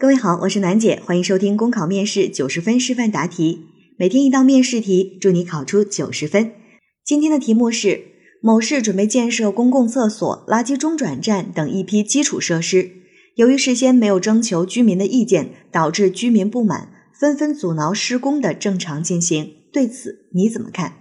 各位好，我是楠姐，欢迎收听公考面试九十分示范答题，每天一道面试题，祝你考出九十分。今天的题目是：某市准备建设公共厕所、垃圾中转站等一批基础设施，由于事先没有征求居民的意见，导致居民不满，纷纷阻挠施工的正常进行。对此你怎么看？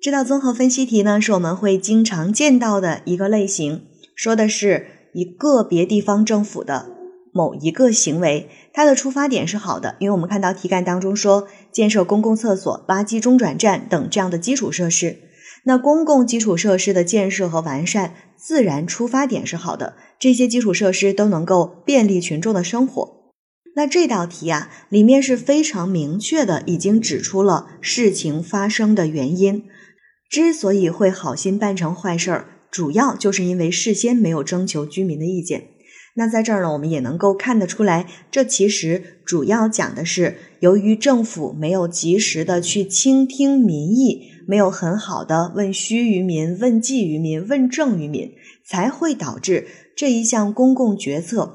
这道综合分析题呢，是我们会经常见到的一个类型，说的是以个别地方政府的。某一个行为，它的出发点是好的，因为我们看到题干当中说建设公共厕所、垃圾中转站等这样的基础设施。那公共基础设施的建设和完善，自然出发点是好的，这些基础设施都能够便利群众的生活。那这道题啊，里面是非常明确的，已经指出了事情发生的原因。之所以会好心办成坏事儿，主要就是因为事先没有征求居民的意见。那在这儿呢，我们也能够看得出来，这其实主要讲的是，由于政府没有及时的去倾听民意，没有很好的问需于民、问计于民、问政于民，才会导致这一项公共决策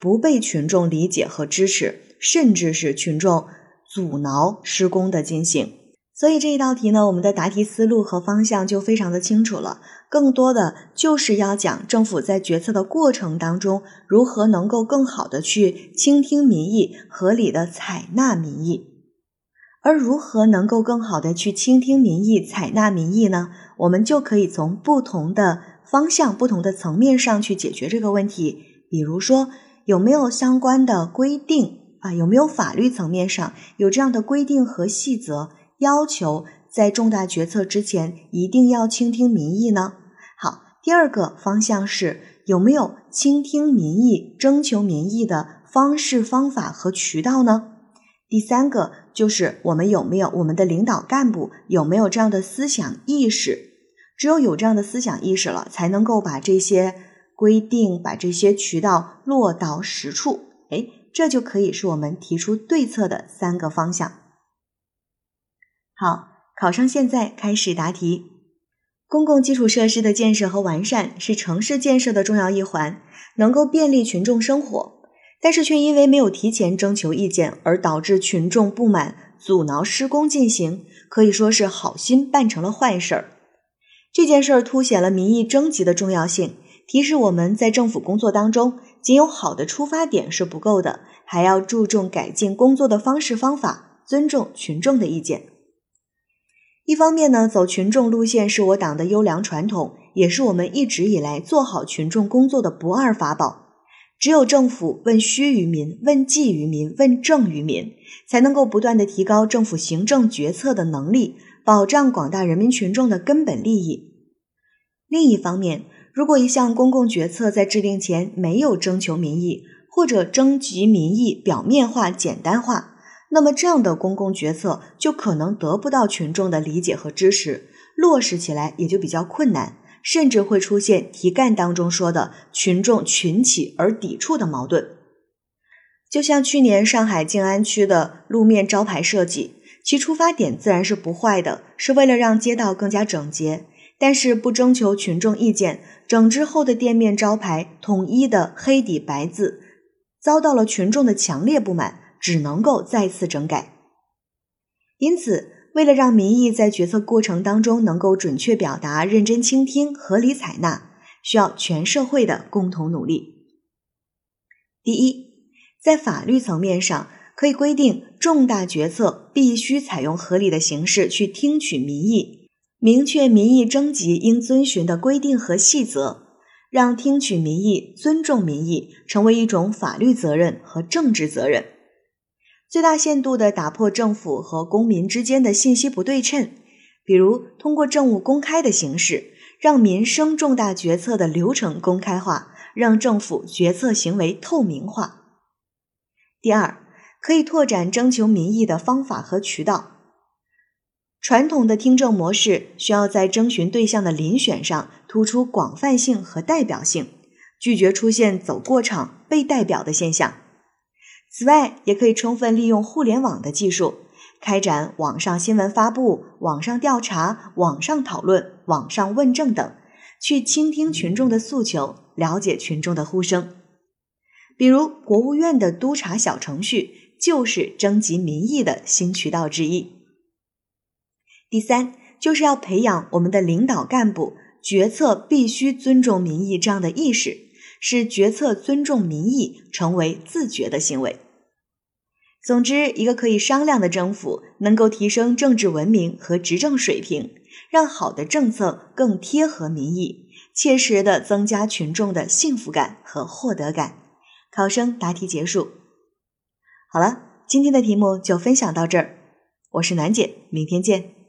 不被群众理解和支持，甚至是群众阻挠施工的进行。所以这一道题呢，我们的答题思路和方向就非常的清楚了。更多的就是要讲政府在决策的过程当中，如何能够更好的去倾听民意，合理的采纳民意。而如何能够更好的去倾听民意、采纳民意呢？我们就可以从不同的方向、不同的层面上去解决这个问题。比如说，有没有相关的规定啊？有没有法律层面上有这样的规定和细则？要求在重大决策之前一定要倾听民意呢？好，第二个方向是有没有倾听民意、征求民意的方式、方法和渠道呢？第三个就是我们有没有我们的领导干部有没有这样的思想意识？只有有这样的思想意识了，才能够把这些规定、把这些渠道落到实处。哎，这就可以是我们提出对策的三个方向。好，考生现在开始答题。公共基础设施的建设和完善是城市建设的重要一环，能够便利群众生活，但是却因为没有提前征求意见而导致群众不满，阻挠施工进行，可以说是好心办成了坏事儿。这件事儿凸显了民意征集的重要性，提示我们在政府工作当中，仅有好的出发点是不够的，还要注重改进工作的方式方法，尊重群众的意见。一方面呢，走群众路线是我党的优良传统，也是我们一直以来做好群众工作的不二法宝。只有政府问需于民、问计于民、问政于民，才能够不断的提高政府行政决策的能力，保障广大人民群众的根本利益。另一方面，如果一项公共决策在制定前没有征求民意，或者征集民意表面化、简单化，那么这样的公共决策就可能得不到群众的理解和支持，落实起来也就比较困难，甚至会出现题干当中说的群众群起而抵触的矛盾。就像去年上海静安区的路面招牌设计，其出发点自然是不坏的，是为了让街道更加整洁，但是不征求群众意见，整治后的店面招牌统一的黑底白字，遭到了群众的强烈不满。只能够再次整改。因此，为了让民意在决策过程当中能够准确表达、认真倾听、合理采纳，需要全社会的共同努力。第一，在法律层面上，可以规定重大决策必须采用合理的形式去听取民意，明确民意征集应遵循的规定和细则，让听取民意、尊重民意成为一种法律责任和政治责任。最大限度地打破政府和公民之间的信息不对称，比如通过政务公开的形式，让民生重大决策的流程公开化，让政府决策行为透明化。第二，可以拓展征求民意的方法和渠道。传统的听证模式需要在征询对象的遴选上突出广泛性和代表性，拒绝出现走过场、被代表的现象。此外，也可以充分利用互联网的技术，开展网上新闻发布、网上调查、网上讨论、网上问政等，去倾听群众的诉求，了解群众的呼声。比如国务院的督查小程序就是征集民意的新渠道之一。第三，就是要培养我们的领导干部决策必须尊重民意这样的意识，使决策尊重民意成为自觉的行为。总之，一个可以商量的政府，能够提升政治文明和执政水平，让好的政策更贴合民意，切实的增加群众的幸福感和获得感。考生答题结束。好了，今天的题目就分享到这儿，我是楠姐，明天见。